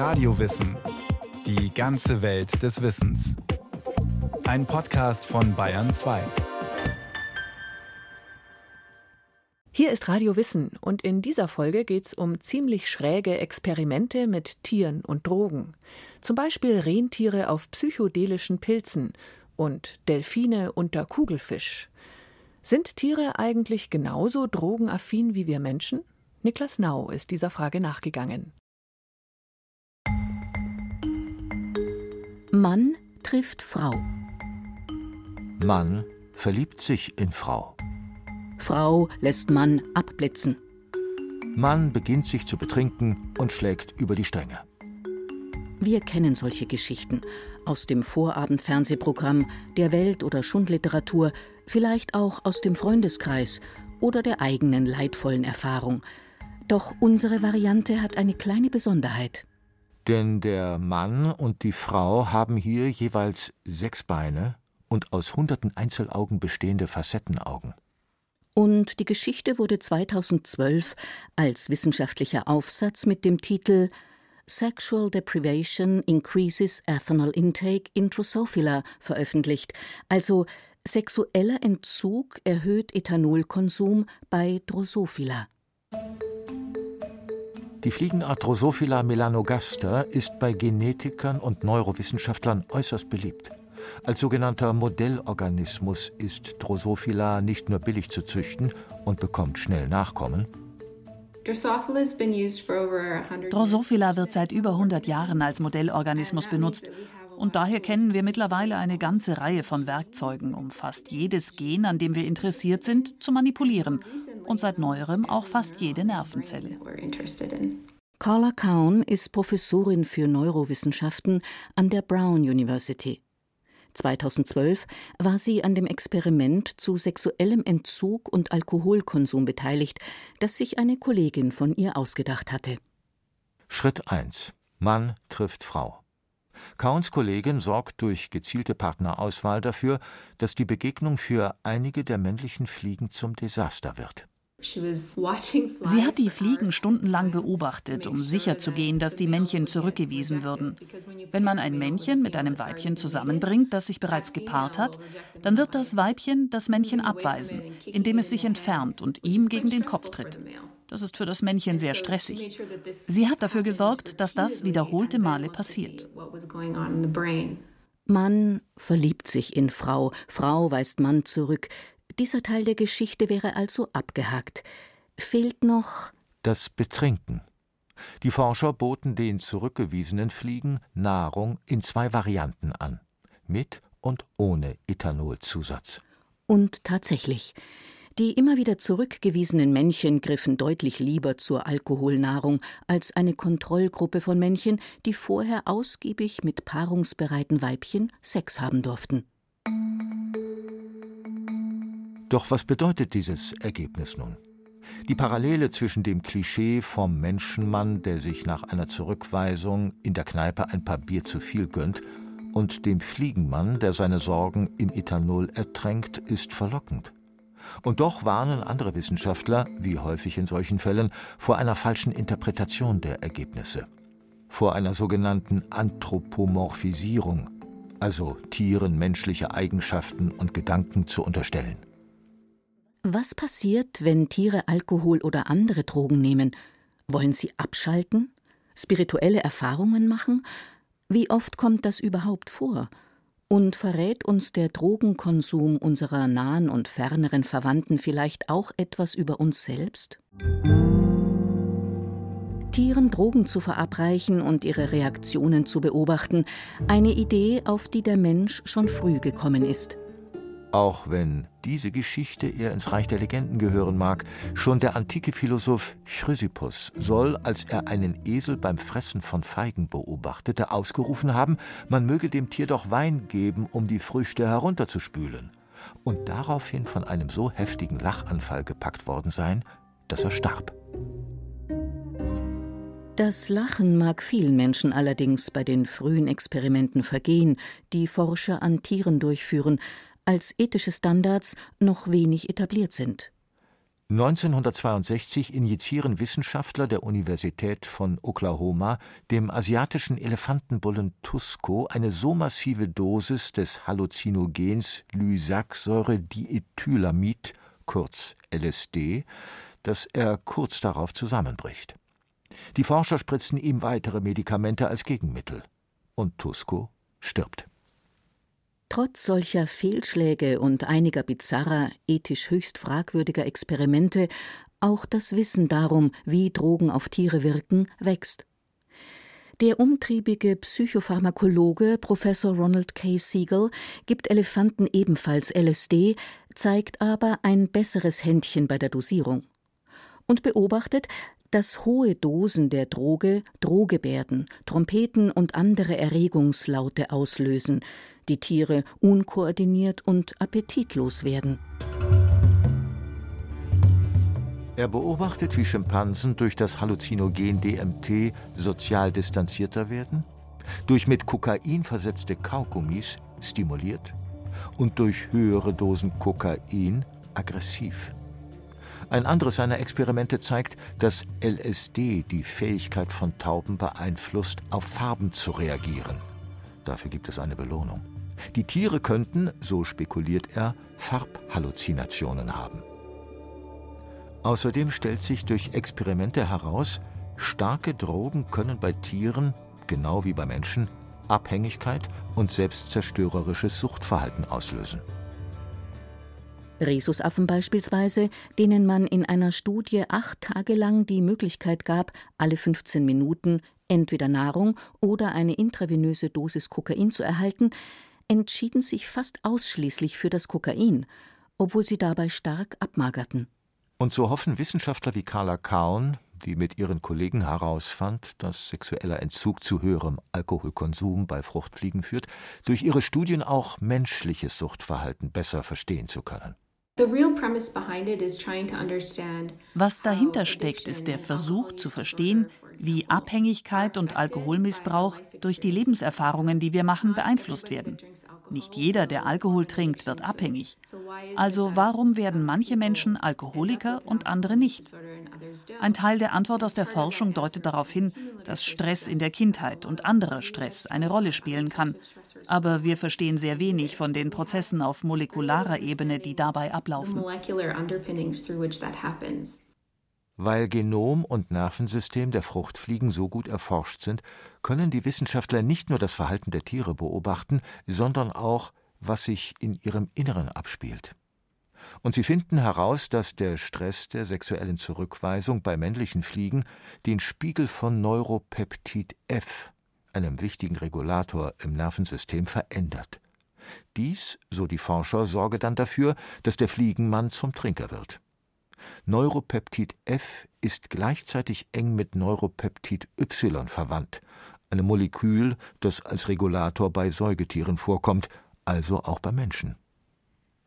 Radiowissen. Die ganze Welt des Wissens. Ein Podcast von Bayern 2. Hier ist Radio Wissen und in dieser Folge geht es um ziemlich schräge Experimente mit Tieren und Drogen. Zum Beispiel Rentiere auf psychedelischen Pilzen und Delfine unter Kugelfisch. Sind Tiere eigentlich genauso drogenaffin wie wir Menschen? Niklas Nau ist dieser Frage nachgegangen. Mann trifft Frau. Mann verliebt sich in Frau. Frau lässt Mann abblitzen. Mann beginnt sich zu betrinken und schlägt über die Stränge. Wir kennen solche Geschichten aus dem Vorabendfernsehprogramm, der Welt- oder Schundliteratur, vielleicht auch aus dem Freundeskreis oder der eigenen leidvollen Erfahrung. Doch unsere Variante hat eine kleine Besonderheit. Denn der Mann und die Frau haben hier jeweils sechs Beine und aus hunderten Einzelaugen bestehende Facettenaugen. Und die Geschichte wurde 2012 als wissenschaftlicher Aufsatz mit dem Titel Sexual Deprivation Increases Ethanol Intake in Drosophila veröffentlicht, also Sexueller Entzug erhöht Ethanolkonsum bei Drosophila. Die Fliegenart Drosophila melanogaster ist bei Genetikern und Neurowissenschaftlern äußerst beliebt. Als sogenannter Modellorganismus ist Drosophila nicht nur billig zu züchten und bekommt schnell Nachkommen. Drosophila wird seit über 100 Jahren als Modellorganismus benutzt und daher kennen wir mittlerweile eine ganze Reihe von Werkzeugen, um fast jedes Gen, an dem wir interessiert sind, zu manipulieren und seit neuerem auch fast jede Nervenzelle. Carla Cowan ist Professorin für Neurowissenschaften an der Brown University. 2012 war sie an dem Experiment zu sexuellem Entzug und Alkoholkonsum beteiligt, das sich eine Kollegin von ihr ausgedacht hatte. Schritt 1. Mann trifft Frau. Kauns Kollegin sorgt durch gezielte Partnerauswahl dafür, dass die Begegnung für einige der männlichen Fliegen zum Desaster wird. Sie hat die Fliegen stundenlang beobachtet, um sicherzugehen, dass die Männchen zurückgewiesen würden. Wenn man ein Männchen mit einem Weibchen zusammenbringt, das sich bereits gepaart hat, dann wird das Weibchen das Männchen abweisen, indem es sich entfernt und ihm gegen den Kopf tritt. Das ist für das Männchen sehr stressig. Sie hat dafür gesorgt, dass das wiederholte Male passiert. Mann verliebt sich in Frau, Frau weist Mann zurück. Dieser Teil der Geschichte wäre also abgehakt. Fehlt noch das Betrinken. Die Forscher boten den zurückgewiesenen Fliegen Nahrung in zwei Varianten an, mit und ohne Ethanolzusatz. Und tatsächlich, die immer wieder zurückgewiesenen Männchen griffen deutlich lieber zur Alkoholnahrung als eine Kontrollgruppe von Männchen, die vorher ausgiebig mit paarungsbereiten Weibchen Sex haben durften. Doch was bedeutet dieses Ergebnis nun? Die Parallele zwischen dem Klischee vom Menschenmann, der sich nach einer Zurückweisung in der Kneipe ein paar Bier zu viel gönnt, und dem Fliegenmann, der seine Sorgen im Ethanol ertränkt, ist verlockend. Und doch warnen andere Wissenschaftler, wie häufig in solchen Fällen, vor einer falschen Interpretation der Ergebnisse. Vor einer sogenannten Anthropomorphisierung, also Tieren menschliche Eigenschaften und Gedanken zu unterstellen. Was passiert, wenn Tiere Alkohol oder andere Drogen nehmen? Wollen sie abschalten? Spirituelle Erfahrungen machen? Wie oft kommt das überhaupt vor? Und verrät uns der Drogenkonsum unserer nahen und ferneren Verwandten vielleicht auch etwas über uns selbst? Tieren Drogen zu verabreichen und ihre Reaktionen zu beobachten, eine Idee, auf die der Mensch schon früh gekommen ist. Auch wenn diese Geschichte eher ins Reich der Legenden gehören mag, schon der antike Philosoph Chrysippus soll, als er einen Esel beim Fressen von Feigen beobachtete, ausgerufen haben, man möge dem Tier doch Wein geben, um die Früchte herunterzuspülen, und daraufhin von einem so heftigen Lachanfall gepackt worden sein, dass er starb. Das Lachen mag vielen Menschen allerdings bei den frühen Experimenten vergehen, die Forscher an Tieren durchführen, als ethische Standards noch wenig etabliert sind. 1962 injizieren Wissenschaftler der Universität von Oklahoma dem asiatischen Elefantenbullen Tusco eine so massive Dosis des Halluzinogens Lysaxsäure-Diethylamid, kurz LSD, dass er kurz darauf zusammenbricht. Die Forscher spritzen ihm weitere Medikamente als Gegenmittel. Und Tusco stirbt. Trotz solcher Fehlschläge und einiger bizarrer, ethisch höchst fragwürdiger Experimente auch das Wissen darum, wie Drogen auf Tiere wirken, wächst. Der umtriebige Psychopharmakologe Professor Ronald K. Siegel gibt Elefanten ebenfalls LSD, zeigt aber ein besseres Händchen bei der Dosierung und beobachtet, dass hohe Dosen der Droge Drohgebärden, Trompeten und andere Erregungslaute auslösen, die Tiere unkoordiniert und appetitlos werden. Er beobachtet, wie Schimpansen durch das Halluzinogen DMT sozial distanzierter werden, durch mit Kokain versetzte Kaugummis stimuliert und durch höhere Dosen Kokain aggressiv. Ein anderes seiner Experimente zeigt, dass LSD die Fähigkeit von Tauben beeinflusst, auf Farben zu reagieren. Dafür gibt es eine Belohnung. Die Tiere könnten, so spekuliert er, Farbhalluzinationen haben. Außerdem stellt sich durch Experimente heraus, starke Drogen können bei Tieren, genau wie bei Menschen, Abhängigkeit und selbstzerstörerisches Suchtverhalten auslösen. Rhesusaffen beispielsweise, denen man in einer Studie acht Tage lang die Möglichkeit gab, alle 15 Minuten entweder Nahrung oder eine intravenöse Dosis Kokain zu erhalten, entschieden sich fast ausschließlich für das Kokain, obwohl sie dabei stark abmagerten. Und so hoffen Wissenschaftler wie Carla Kaun, die mit ihren Kollegen herausfand, dass sexueller Entzug zu höherem Alkoholkonsum bei Fruchtfliegen führt, durch ihre Studien auch menschliches Suchtverhalten besser verstehen zu können. Was dahinter steckt, ist der Versuch zu verstehen, wie Abhängigkeit und Alkoholmissbrauch durch die Lebenserfahrungen, die wir machen, beeinflusst werden. Nicht jeder, der Alkohol trinkt, wird abhängig. Also warum werden manche Menschen Alkoholiker und andere nicht? Ein Teil der Antwort aus der Forschung deutet darauf hin, dass Stress in der Kindheit und anderer Stress eine Rolle spielen kann. Aber wir verstehen sehr wenig von den Prozessen auf molekularer Ebene, die dabei ablaufen. Weil Genom und Nervensystem der Fruchtfliegen so gut erforscht sind, können die Wissenschaftler nicht nur das Verhalten der Tiere beobachten, sondern auch, was sich in ihrem Inneren abspielt. Und sie finden heraus, dass der Stress der sexuellen Zurückweisung bei männlichen Fliegen den Spiegel von Neuropeptid F, einem wichtigen Regulator im Nervensystem, verändert. Dies, so die Forscher, sorge dann dafür, dass der Fliegenmann zum Trinker wird. Neuropeptid F ist gleichzeitig eng mit Neuropeptid Y verwandt, einem Molekül, das als Regulator bei Säugetieren vorkommt, also auch bei Menschen.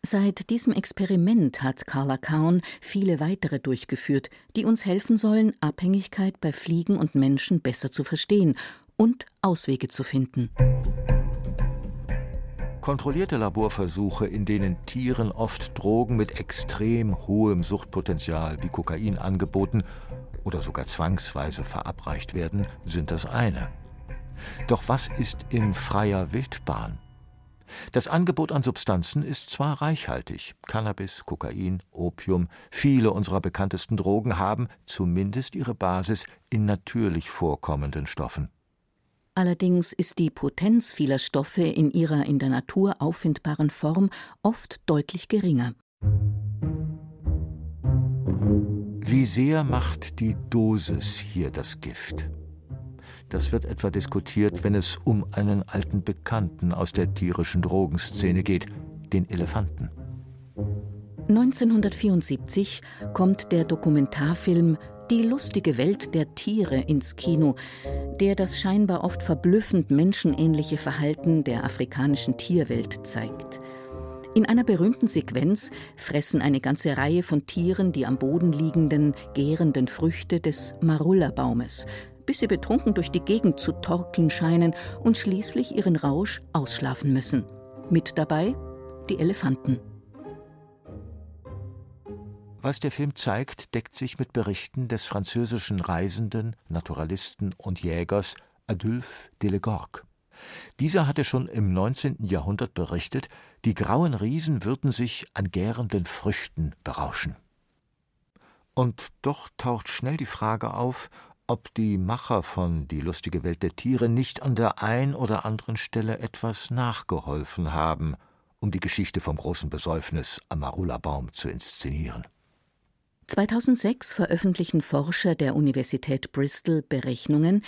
Seit diesem Experiment hat Carla Kaun viele weitere durchgeführt, die uns helfen sollen, Abhängigkeit bei Fliegen und Menschen besser zu verstehen und Auswege zu finden. Kontrollierte Laborversuche, in denen Tieren oft Drogen mit extrem hohem Suchtpotenzial wie Kokain angeboten oder sogar zwangsweise verabreicht werden, sind das eine. Doch was ist in freier Wildbahn? Das Angebot an Substanzen ist zwar reichhaltig. Cannabis, Kokain, Opium, viele unserer bekanntesten Drogen haben zumindest ihre Basis in natürlich vorkommenden Stoffen. Allerdings ist die Potenz vieler Stoffe in ihrer in der Natur auffindbaren Form oft deutlich geringer. Wie sehr macht die Dosis hier das Gift? Das wird etwa diskutiert, wenn es um einen alten Bekannten aus der tierischen Drogenszene geht, den Elefanten. 1974 kommt der Dokumentarfilm die lustige Welt der Tiere ins Kino, der das scheinbar oft verblüffend menschenähnliche Verhalten der afrikanischen Tierwelt zeigt. In einer berühmten Sequenz fressen eine ganze Reihe von Tieren die am Boden liegenden, gärenden Früchte des Marulla-Baumes, bis sie betrunken durch die Gegend zu torkeln scheinen und schließlich ihren Rausch ausschlafen müssen. Mit dabei die Elefanten. Was der Film zeigt, deckt sich mit Berichten des französischen Reisenden, Naturalisten und Jägers Adolphe Delegorgue. Dieser hatte schon im 19. Jahrhundert berichtet, die grauen Riesen würden sich an gärenden Früchten berauschen. Und doch taucht schnell die Frage auf, ob die Macher von Die lustige Welt der Tiere nicht an der ein oder anderen Stelle etwas nachgeholfen haben, um die Geschichte vom großen Besäufnis am Marula-Baum zu inszenieren. 2006 veröffentlichen Forscher der Universität Bristol Berechnungen,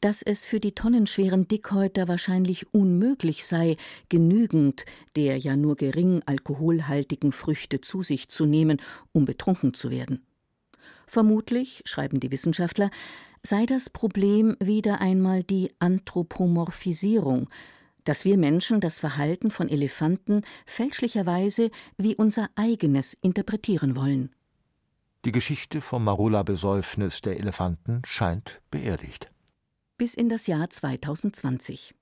dass es für die tonnenschweren Dickhäuter wahrscheinlich unmöglich sei, genügend der ja nur gering alkoholhaltigen Früchte zu sich zu nehmen, um betrunken zu werden. Vermutlich, schreiben die Wissenschaftler, sei das Problem wieder einmal die Anthropomorphisierung, dass wir Menschen das Verhalten von Elefanten fälschlicherweise wie unser eigenes interpretieren wollen. Die Geschichte vom Marula-Besäufnis der Elefanten scheint beerdigt bis in das Jahr 2020.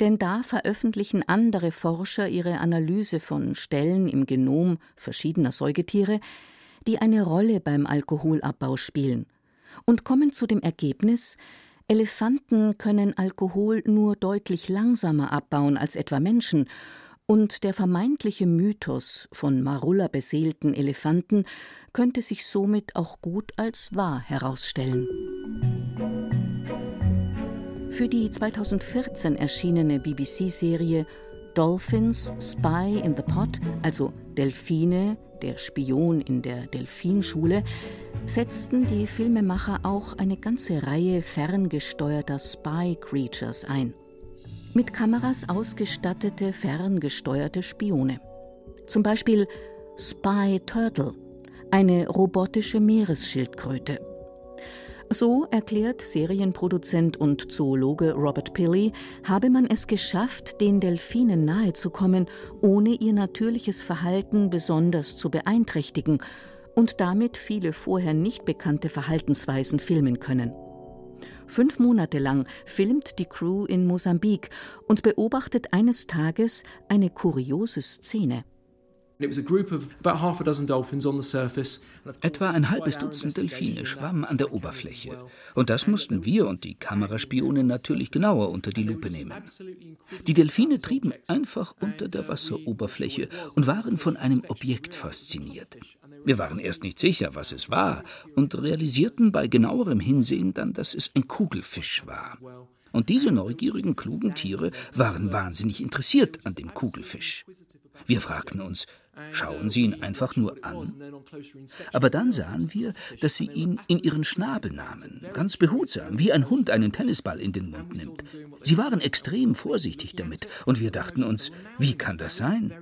Denn da veröffentlichen andere Forscher ihre Analyse von Stellen im Genom verschiedener Säugetiere, die eine Rolle beim Alkoholabbau spielen, und kommen zu dem Ergebnis, Elefanten können Alkohol nur deutlich langsamer abbauen als etwa Menschen, und der vermeintliche Mythos von Marulla beseelten Elefanten könnte sich somit auch gut als wahr herausstellen. Für die 2014 erschienene BBC-Serie Dolphins Spy in the Pot, also Delfine, der Spion in der Delfinschule, setzten die Filmemacher auch eine ganze Reihe ferngesteuerter Spy Creatures ein. Mit Kameras ausgestattete ferngesteuerte Spione. Zum Beispiel Spy Turtle, eine robotische Meeresschildkröte. So erklärt Serienproduzent und Zoologe Robert Pilley, habe man es geschafft, den Delfinen nahezukommen, ohne ihr natürliches Verhalten besonders zu beeinträchtigen und damit viele vorher nicht bekannte Verhaltensweisen filmen können. Fünf Monate lang filmt die Crew in Mosambik und beobachtet eines Tages eine kuriose Szene. Etwa ein halbes Dutzend Delfine schwammen an der Oberfläche. Und das mussten wir und die Kameraspione natürlich genauer unter die Lupe nehmen. Die Delfine trieben einfach unter der Wasseroberfläche und waren von einem Objekt fasziniert. Wir waren erst nicht sicher, was es war, und realisierten bei genauerem Hinsehen dann, dass es ein Kugelfisch war. Und diese neugierigen, klugen Tiere waren wahnsinnig interessiert an dem Kugelfisch. Wir fragten uns, schauen sie ihn einfach nur an. Aber dann sahen wir, dass sie ihn in ihren Schnabel nahmen, ganz behutsam, wie ein Hund einen Tennisball in den Mund nimmt. Sie waren extrem vorsichtig damit, und wir dachten uns, wie kann das sein?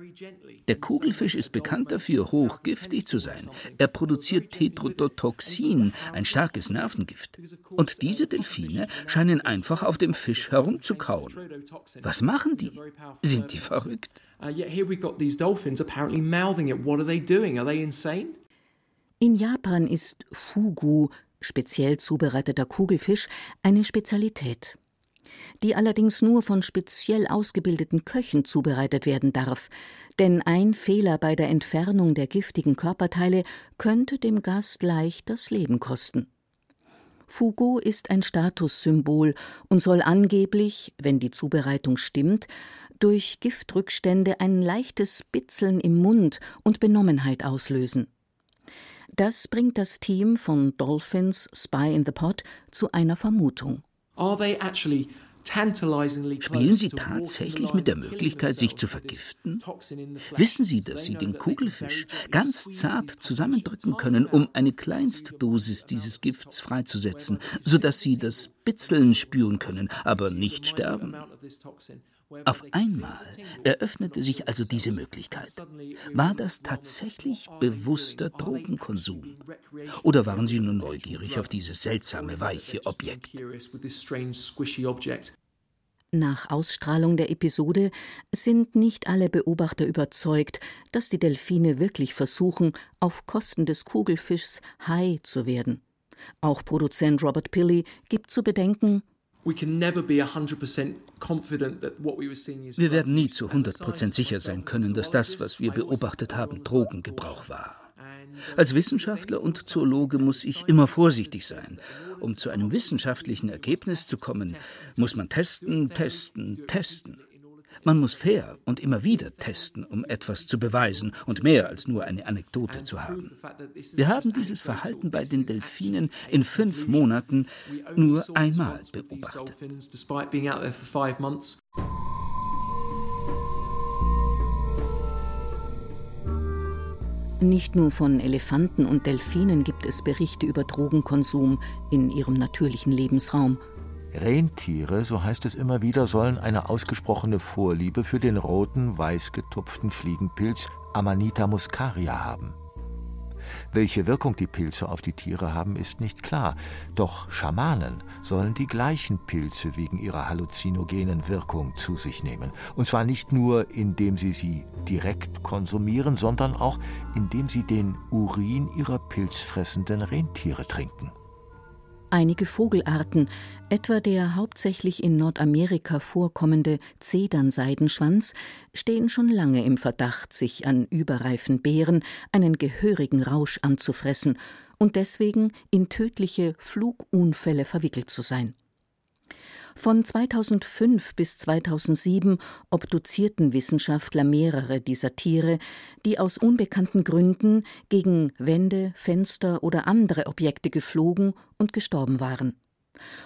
Der Kugelfisch ist bekannt dafür, hochgiftig zu sein. Er produziert Tetrodotoxin, ein starkes Nervengift. Und diese Delfine scheinen einfach auf dem Fisch herumzukauen. Was machen die? Sind die verrückt? Uh, yet here we've got these dolphins apparently mouthing it. What are they doing? Are they insane? In Japan ist Fugu, speziell zubereiteter Kugelfisch, eine Spezialität, die allerdings nur von speziell ausgebildeten Köchen zubereitet werden darf, denn ein Fehler bei der Entfernung der giftigen Körperteile könnte dem Gast leicht das Leben kosten. Fugu ist ein Statussymbol und soll angeblich, wenn die Zubereitung stimmt, durch Giftrückstände ein leichtes Bitzeln im Mund und Benommenheit auslösen. Das bringt das Team von Dolphins Spy in the Pot zu einer Vermutung. Spielen Sie tatsächlich mit der Möglichkeit, sich zu vergiften? Wissen Sie, dass Sie den Kugelfisch ganz zart zusammendrücken können, um eine Kleinstdosis dieses Gifts freizusetzen, sodass Sie das Bitzeln spüren können, aber nicht sterben? Auf einmal eröffnete sich also diese Möglichkeit. War das tatsächlich bewusster Drogenkonsum? Oder waren Sie nur neugierig auf dieses seltsame, weiche Objekt? Nach Ausstrahlung der Episode sind nicht alle Beobachter überzeugt, dass die Delfine wirklich versuchen, auf Kosten des Kugelfischs Hai zu werden. Auch Produzent Robert Pilley gibt zu bedenken, wir werden nie zu 100% sicher sein können, dass das, was wir beobachtet haben, Drogengebrauch war. Als Wissenschaftler und Zoologe muss ich immer vorsichtig sein. Um zu einem wissenschaftlichen Ergebnis zu kommen, muss man testen, testen, testen. Man muss fair und immer wieder testen, um etwas zu beweisen und mehr als nur eine Anekdote zu haben. Wir haben dieses Verhalten bei den Delfinen in fünf Monaten nur einmal beobachtet. Nicht nur von Elefanten und Delfinen gibt es Berichte über Drogenkonsum in ihrem natürlichen Lebensraum. Rentiere, so heißt es immer wieder, sollen eine ausgesprochene Vorliebe für den roten, weiß getupften Fliegenpilz Amanita muscaria haben. Welche Wirkung die Pilze auf die Tiere haben, ist nicht klar. Doch Schamanen sollen die gleichen Pilze wegen ihrer halluzinogenen Wirkung zu sich nehmen. Und zwar nicht nur, indem sie sie direkt konsumieren, sondern auch, indem sie den Urin ihrer pilzfressenden Rentiere trinken. Einige Vogelarten, etwa der hauptsächlich in Nordamerika vorkommende Zedernseidenschwanz, stehen schon lange im Verdacht, sich an überreifen Beeren einen gehörigen Rausch anzufressen und deswegen in tödliche Flugunfälle verwickelt zu sein. Von 2005 bis 2007 obduzierten Wissenschaftler mehrere dieser Tiere, die aus unbekannten Gründen gegen Wände, Fenster oder andere Objekte geflogen und gestorben waren,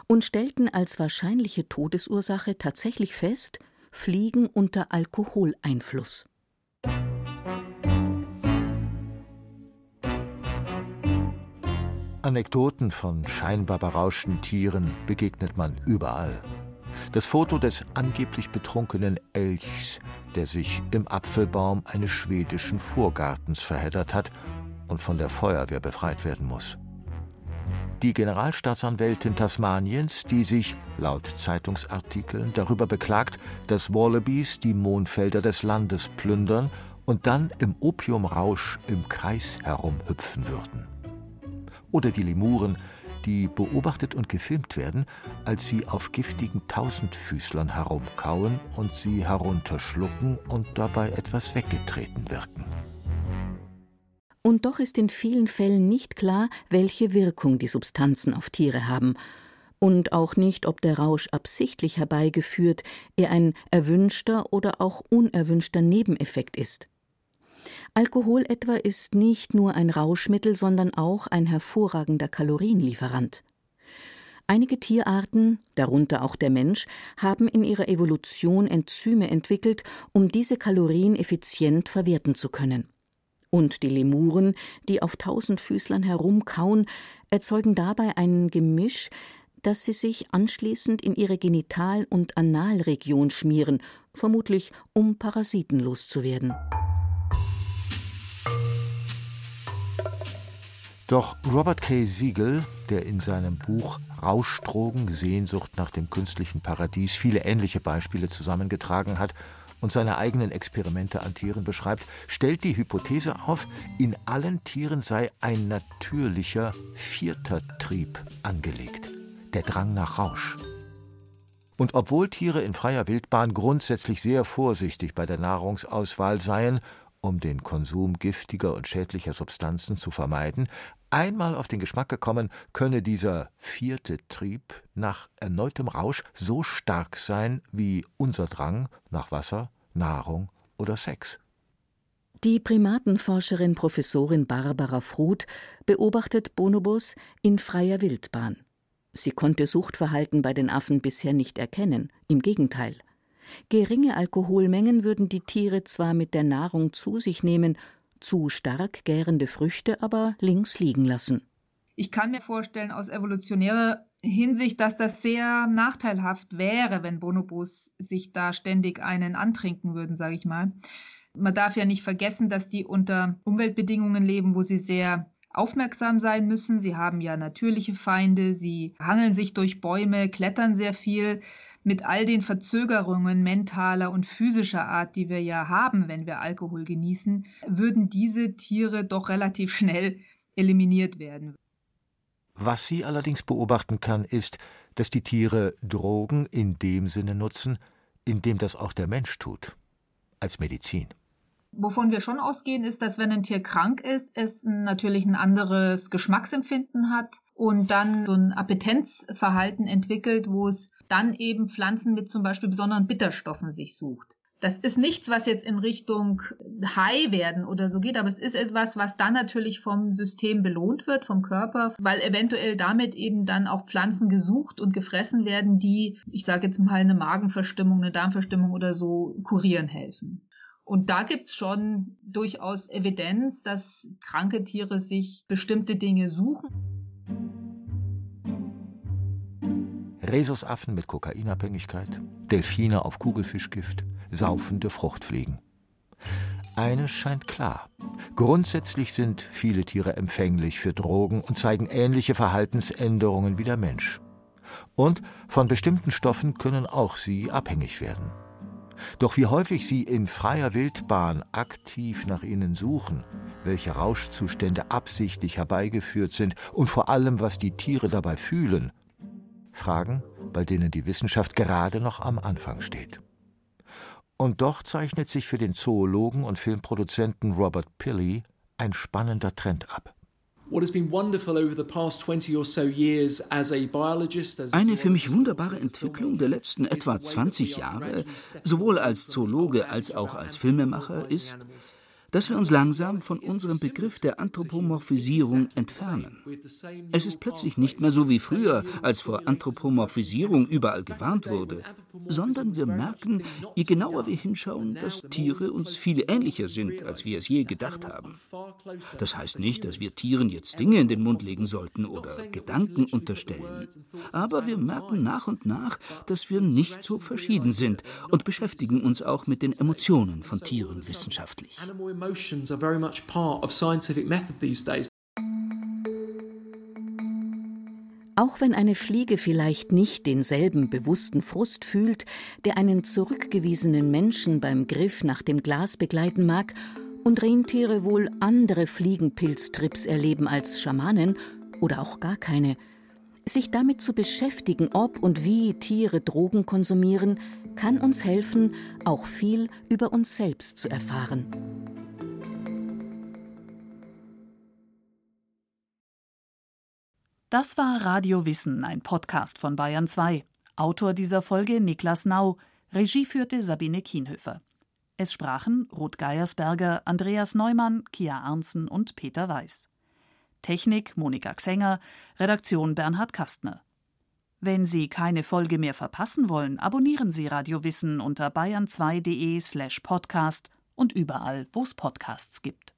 und stellten als wahrscheinliche Todesursache tatsächlich fest Fliegen unter Alkoholeinfluss. Anekdoten von scheinbar berauschten Tieren begegnet man überall. Das Foto des angeblich betrunkenen Elchs, der sich im Apfelbaum eines schwedischen Vorgartens verheddert hat und von der Feuerwehr befreit werden muss. Die Generalstaatsanwältin Tasmaniens, die sich, laut Zeitungsartikeln, darüber beklagt, dass Wallabies die Mondfelder des Landes plündern und dann im Opiumrausch im Kreis herumhüpfen würden oder die Lemuren, die beobachtet und gefilmt werden, als sie auf giftigen Tausendfüßlern herumkauen und sie herunterschlucken und dabei etwas weggetreten wirken. Und doch ist in vielen Fällen nicht klar, welche Wirkung die Substanzen auf Tiere haben und auch nicht, ob der Rausch absichtlich herbeigeführt, er ein erwünschter oder auch unerwünschter Nebeneffekt ist. Alkohol etwa ist nicht nur ein Rauschmittel, sondern auch ein hervorragender Kalorienlieferant. Einige Tierarten, darunter auch der Mensch, haben in ihrer Evolution Enzyme entwickelt, um diese Kalorien effizient verwerten zu können. Und die Lemuren, die auf Tausendfüßlern herumkauen, erzeugen dabei ein Gemisch, das sie sich anschließend in ihre Genital- und Analregion schmieren, vermutlich um Parasiten loszuwerden. Doch Robert K. Siegel, der in seinem Buch Rauschdrogen, Sehnsucht nach dem künstlichen Paradies viele ähnliche Beispiele zusammengetragen hat und seine eigenen Experimente an Tieren beschreibt, stellt die Hypothese auf, in allen Tieren sei ein natürlicher vierter Trieb angelegt, der Drang nach Rausch. Und obwohl Tiere in freier Wildbahn grundsätzlich sehr vorsichtig bei der Nahrungsauswahl seien um den Konsum giftiger und schädlicher Substanzen zu vermeiden, einmal auf den Geschmack gekommen, könne dieser vierte Trieb nach erneutem Rausch so stark sein wie unser Drang nach Wasser, Nahrung oder Sex. Die Primatenforscherin Professorin Barbara Fruth beobachtet Bonobos in freier Wildbahn. Sie konnte Suchtverhalten bei den Affen bisher nicht erkennen, im Gegenteil. Geringe Alkoholmengen würden die Tiere zwar mit der Nahrung zu sich nehmen, zu stark gärende Früchte aber links liegen lassen. Ich kann mir vorstellen, aus evolutionärer Hinsicht, dass das sehr nachteilhaft wäre, wenn Bonobos sich da ständig einen antrinken würden, sage ich mal. Man darf ja nicht vergessen, dass die unter Umweltbedingungen leben, wo sie sehr aufmerksam sein müssen. Sie haben ja natürliche Feinde, sie hangeln sich durch Bäume, klettern sehr viel mit all den Verzögerungen mentaler und physischer Art, die wir ja haben, wenn wir Alkohol genießen, würden diese Tiere doch relativ schnell eliminiert werden. Was sie allerdings beobachten kann, ist, dass die Tiere Drogen in dem Sinne nutzen, in dem das auch der Mensch tut, als Medizin. Wovon wir schon ausgehen, ist, dass wenn ein Tier krank ist, es natürlich ein anderes Geschmacksempfinden hat und dann so ein Appetenzverhalten entwickelt, wo es dann eben Pflanzen mit zum Beispiel besonderen Bitterstoffen sich sucht. Das ist nichts, was jetzt in Richtung High werden oder so geht, aber es ist etwas, was dann natürlich vom System belohnt wird, vom Körper, weil eventuell damit eben dann auch Pflanzen gesucht und gefressen werden, die, ich sage jetzt mal, eine Magenverstimmung, eine Darmverstimmung oder so kurieren helfen. Und da gibt es schon durchaus Evidenz, dass kranke Tiere sich bestimmte Dinge suchen. Rhesusaffen mit Kokainabhängigkeit, Delfine auf Kugelfischgift, saufende Fruchtfliegen. Eines scheint klar. Grundsätzlich sind viele Tiere empfänglich für Drogen und zeigen ähnliche Verhaltensänderungen wie der Mensch. Und von bestimmten Stoffen können auch sie abhängig werden. Doch wie häufig sie in freier Wildbahn aktiv nach ihnen suchen, welche Rauschzustände absichtlich herbeigeführt sind und vor allem, was die Tiere dabei fühlen, Fragen, bei denen die Wissenschaft gerade noch am Anfang steht. Und doch zeichnet sich für den Zoologen und Filmproduzenten Robert Pilley ein spannender Trend ab. Eine für mich wunderbare Entwicklung der letzten etwa 20 Jahre, sowohl als Zoologe als auch als Filmemacher, ist, dass wir uns langsam von unserem Begriff der Anthropomorphisierung entfernen. Es ist plötzlich nicht mehr so wie früher, als vor Anthropomorphisierung überall gewarnt wurde, sondern wir merken, je genauer wir hinschauen, dass Tiere uns viel ähnlicher sind, als wir es je gedacht haben. Das heißt nicht, dass wir Tieren jetzt Dinge in den Mund legen sollten oder Gedanken unterstellen. Aber wir merken nach und nach, dass wir nicht so verschieden sind und beschäftigen uns auch mit den Emotionen von Tieren wissenschaftlich emotions are very much part of scientific method these days. Auch wenn eine Fliege vielleicht nicht denselben bewussten Frust fühlt, der einen zurückgewiesenen Menschen beim Griff nach dem Glas begleiten mag, und Rentiere wohl andere Fliegenpilztrips erleben als Schamanen oder auch gar keine, sich damit zu beschäftigen, ob und wie Tiere Drogen konsumieren, kann uns helfen, auch viel über uns selbst zu erfahren. Das war Radio Wissen, ein Podcast von Bayern 2. Autor dieser Folge Niklas Nau, Regie führte Sabine Kienhöfer. Es sprachen Ruth Geiersberger, Andreas Neumann, Kia Arnzen und Peter Weiß. Technik Monika Xenger, Redaktion Bernhard Kastner. Wenn Sie keine Folge mehr verpassen wollen, abonnieren Sie Radio Wissen unter bayern2.de slash podcast und überall, wo es Podcasts gibt.